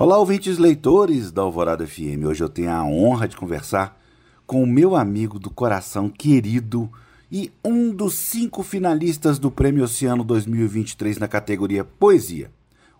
Olá, ouvintes leitores da Alvorada FM. Hoje eu tenho a honra de conversar com o meu amigo do coração querido e um dos cinco finalistas do Prêmio Oceano 2023 na categoria Poesia,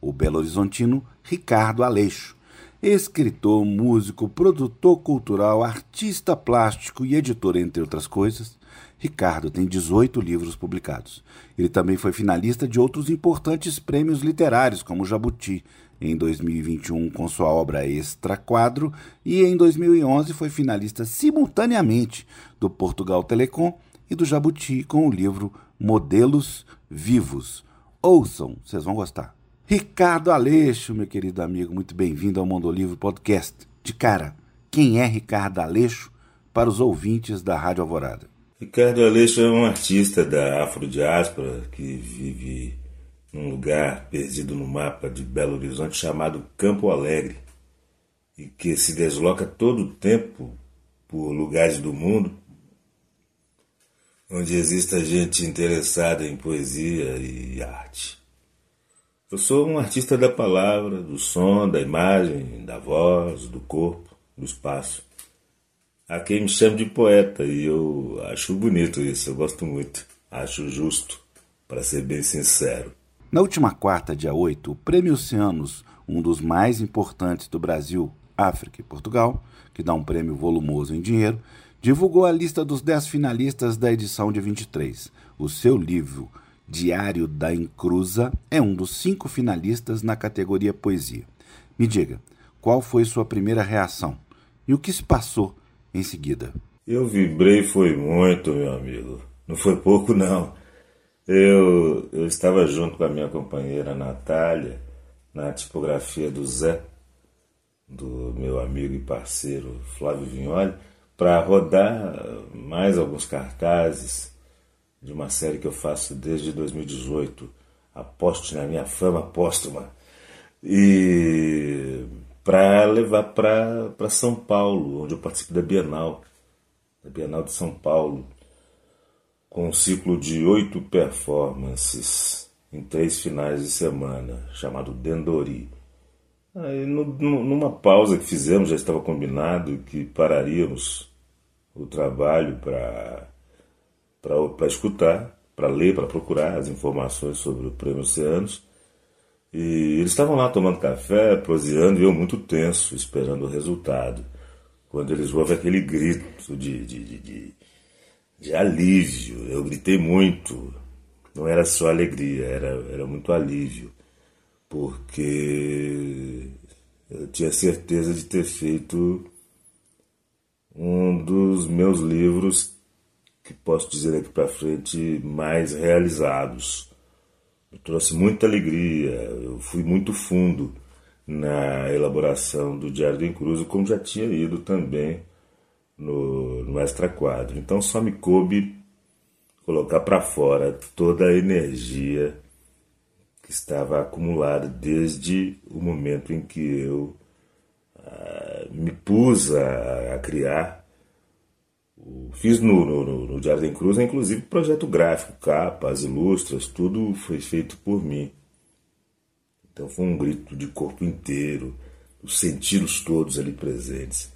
o Belo Horizontino Ricardo Aleixo. Escritor, músico, produtor cultural, artista plástico e editor, entre outras coisas, Ricardo tem 18 livros publicados. Ele também foi finalista de outros importantes prêmios literários, como o Jabuti, em 2021 com sua obra Extra Quadro e em 2011 foi finalista simultaneamente do Portugal Telecom e do Jabuti com o livro Modelos Vivos. Ouçam, vocês vão gostar. Ricardo Aleixo, meu querido amigo, muito bem-vindo ao Mundo Livre Podcast. De cara, quem é Ricardo Aleixo para os ouvintes da Rádio Alvorada? Ricardo Aleixo é um artista da afrodiáspora que vive num lugar perdido no mapa de Belo Horizonte chamado Campo Alegre e que se desloca todo o tempo por lugares do mundo onde exista gente interessada em poesia e arte. Eu sou um artista da palavra, do som, da imagem, da voz, do corpo, do espaço. Há quem me chame de poeta e eu acho bonito isso, eu gosto muito, acho justo, para ser bem sincero. Na última quarta, dia 8, o Prêmio Oceanos, um dos mais importantes do Brasil, África e Portugal, que dá um prêmio volumoso em dinheiro, divulgou a lista dos 10 finalistas da edição de 23. O seu livro, Diário da Encruza, é um dos cinco finalistas na categoria Poesia. Me diga, qual foi sua primeira reação e o que se passou em seguida? Eu vibrei foi muito, meu amigo. Não foi pouco, não. Eu, eu estava junto com a minha companheira Natália na tipografia do Zé, do meu amigo e parceiro Flávio Vignoli, para rodar mais alguns cartazes de uma série que eu faço desde 2018, Aposte na Minha Fama Póstuma, e para levar para São Paulo, onde eu participo da Bienal, da Bienal de São Paulo com um ciclo de oito performances em três finais de semana, chamado Dendori. Aí, no, numa pausa que fizemos, já estava combinado que pararíamos o trabalho para escutar, para ler, para procurar as informações sobre o Prêmio Oceanos. E eles estavam lá tomando café, proseando, e eu muito tenso, esperando o resultado. Quando eles ouvem aquele grito de, de, de, de de alívio. Eu gritei muito. Não era só alegria, era, era muito alívio. Porque eu tinha certeza de ter feito um dos meus livros que posso dizer aqui para frente mais realizados. Me trouxe muita alegria, eu fui muito fundo na elaboração do Diário do Encruzo, como já tinha ido também no, no extra quadro. Então só me coube colocar para fora toda a energia que estava acumulada desde o momento em que eu ah, me pus a, a criar. Fiz no, no, no da Cruz, inclusive projeto gráfico, capas, ilustras, tudo foi feito por mim. Então foi um grito de corpo inteiro, os sentidos todos ali presentes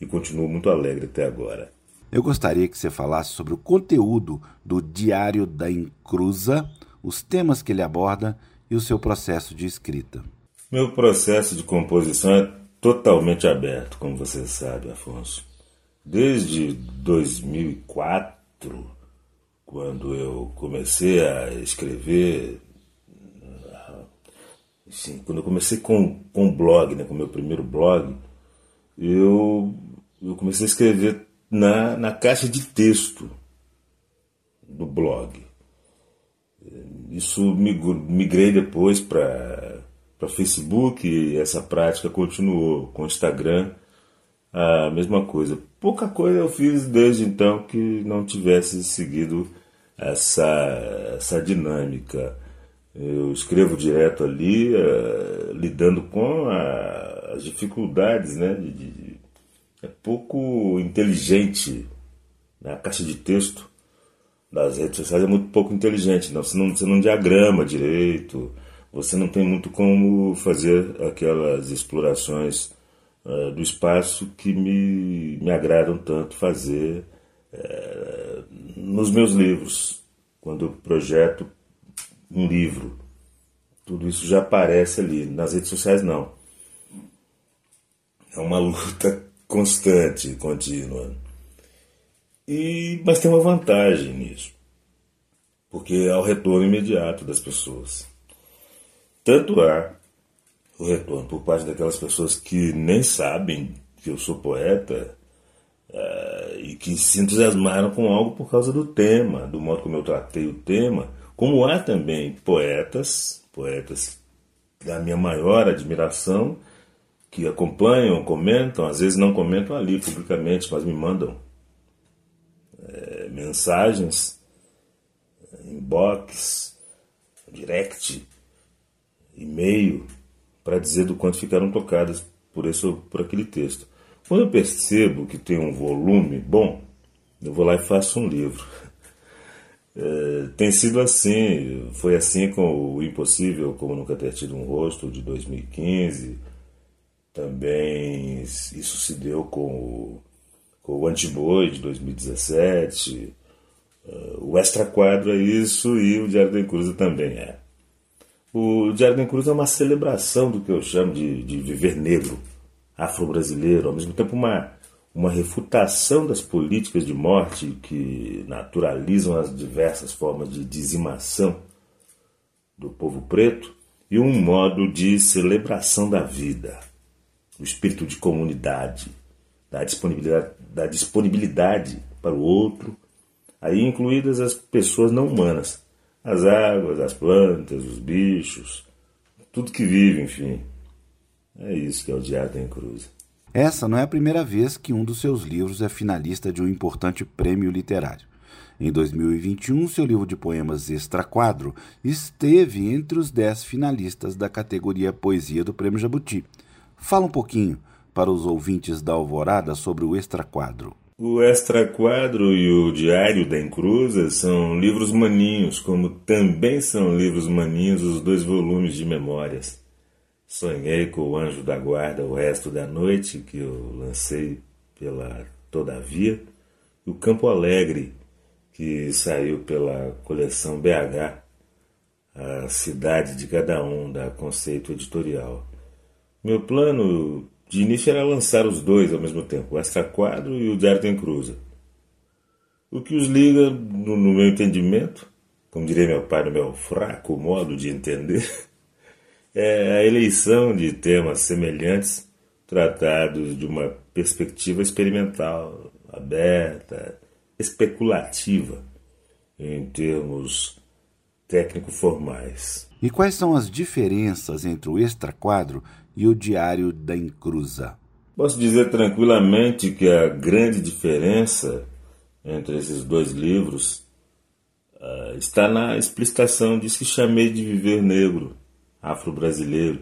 e continuo muito alegre até agora. Eu gostaria que você falasse sobre o conteúdo do Diário da Encruza, os temas que ele aborda e o seu processo de escrita. Meu processo de composição é totalmente aberto, como você sabe, Afonso. Desde 2004, quando eu comecei a escrever, assim, quando eu comecei com, com blog, né, com meu primeiro blog, eu eu comecei a escrever na, na caixa de texto do blog. Isso migrei depois para Facebook e essa prática continuou com o Instagram a mesma coisa. Pouca coisa eu fiz desde então que não tivesse seguido essa, essa dinâmica. Eu escrevo direto ali, uh, lidando com a, as dificuldades né, de, de é pouco inteligente. Né? A caixa de texto das redes sociais é muito pouco inteligente. Não? Você, não, você não diagrama direito, você não tem muito como fazer aquelas explorações uh, do espaço que me, me agradam tanto fazer uh, nos meus livros, quando eu projeto um livro. Tudo isso já aparece ali. Nas redes sociais, não. É uma luta constante, contínua. E, mas tem uma vantagem nisso, porque há o retorno imediato das pessoas. Tanto há o retorno por parte daquelas pessoas que nem sabem que eu sou poeta uh, e que se entusiasmaram com algo por causa do tema, do modo como eu tratei o tema, como há também poetas, poetas da minha maior admiração, que acompanham, comentam, às vezes não comentam ali publicamente, mas me mandam é, mensagens, inbox, direct, e-mail, para dizer do quanto ficaram tocadas por, isso, por aquele texto. Quando eu percebo que tem um volume bom, eu vou lá e faço um livro. É, tem sido assim, foi assim com o Impossível, como nunca ter tido um rosto, de 2015. Também isso se deu com o o Antiboi de 2017, uh, o Extra Quadro é isso e o Diário da também é. O Diário da é uma celebração do que eu chamo de, de viver negro, afro-brasileiro, ao mesmo tempo uma, uma refutação das políticas de morte que naturalizam as diversas formas de dizimação do povo preto e um modo de celebração da vida, o espírito de comunidade, da disponibilidade, da disponibilidade para o outro, aí incluídas as pessoas não humanas, as águas, as plantas, os bichos, tudo que vive, enfim. É isso que é o Diário da Cruz. Essa não é a primeira vez que um dos seus livros é finalista de um importante prêmio literário. Em 2021, seu livro de poemas Extra Quadro esteve entre os dez finalistas da categoria Poesia do Prêmio Jabuti. Fala um pouquinho para os ouvintes da Alvorada sobre o Extra Quadro. O Extra Quadro e o Diário da Encruza são livros maninhos, como também são livros maninhos os dois volumes de memórias. Sonhei com o Anjo da Guarda o resto da noite, que eu lancei pela Todavia, e o Campo Alegre, que saiu pela coleção BH, a cidade de cada um da Conceito Editorial. Meu plano de início era lançar os dois ao mesmo tempo, o Extra Quadro e o tem Cruza. O que os liga, no, no, meu entendimento, como diria meu pai, no meu fraco modo de entender, é a eleição de temas semelhantes tratados de uma perspectiva experimental, aberta, especulativa, em termos técnico-formais. E quais são as diferenças entre o extra-quadro e o Diário da Encruza. Posso dizer tranquilamente que a grande diferença entre esses dois livros uh, está na explicitação disso que chamei de viver negro, afro-brasileiro,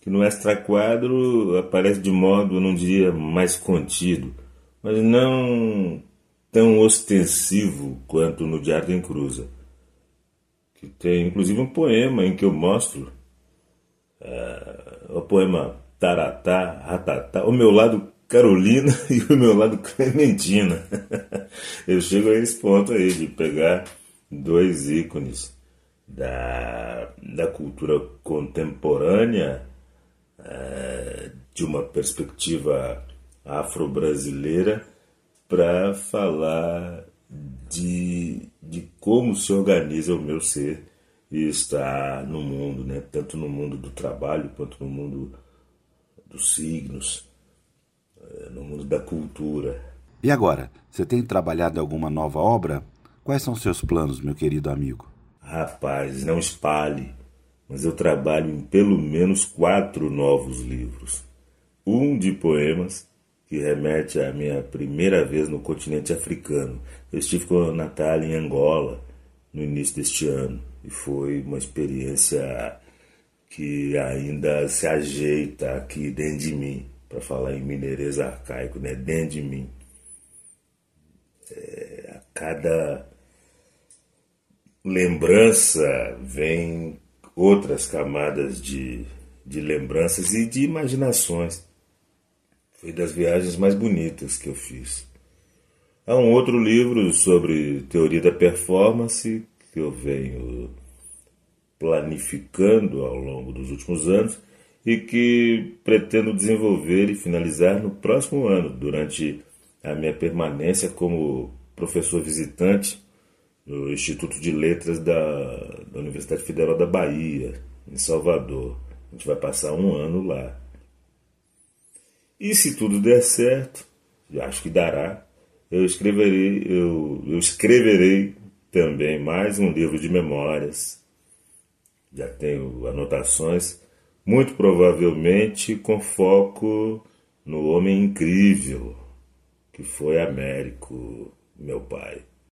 que no extra-quadro aparece de modo, não diria mais contido, mas não tão ostensivo quanto no Diário da Encruza, que tem inclusive um poema em que eu mostro uh, o poema Taratá, Ratatá, o meu lado Carolina e o meu lado Clementina. Eu chego a esse ponto aí de pegar dois ícones da, da cultura contemporânea uh, de uma perspectiva afro-brasileira para falar de, de como se organiza o meu ser está no mundo, né? tanto no mundo do trabalho quanto no mundo dos signos, eh, no mundo da cultura. E agora, você tem trabalhado em alguma nova obra? Quais são seus planos, meu querido amigo? Rapaz, não espalhe, mas eu trabalho em pelo menos quatro novos livros. Um de poemas, que remete à minha primeira vez no continente africano. Eu estive com a Natália em Angola no início deste ano e foi uma experiência que ainda se ajeita aqui dentro de mim, para falar em mineirês arcaico, né? dentro de mim. É, a cada lembrança vem outras camadas de, de lembranças e de imaginações. Foi das viagens mais bonitas que eu fiz. Há um outro livro sobre teoria da performance que eu venho planificando ao longo dos últimos anos e que pretendo desenvolver e finalizar no próximo ano, durante a minha permanência como professor visitante no Instituto de Letras da, da Universidade Federal da Bahia, em Salvador. A gente vai passar um ano lá. E se tudo der certo, acho que dará, eu escreverei, eu, eu escreverei também mais um livro de memórias. Já tenho anotações, muito provavelmente com foco no homem incrível que foi Américo, meu pai.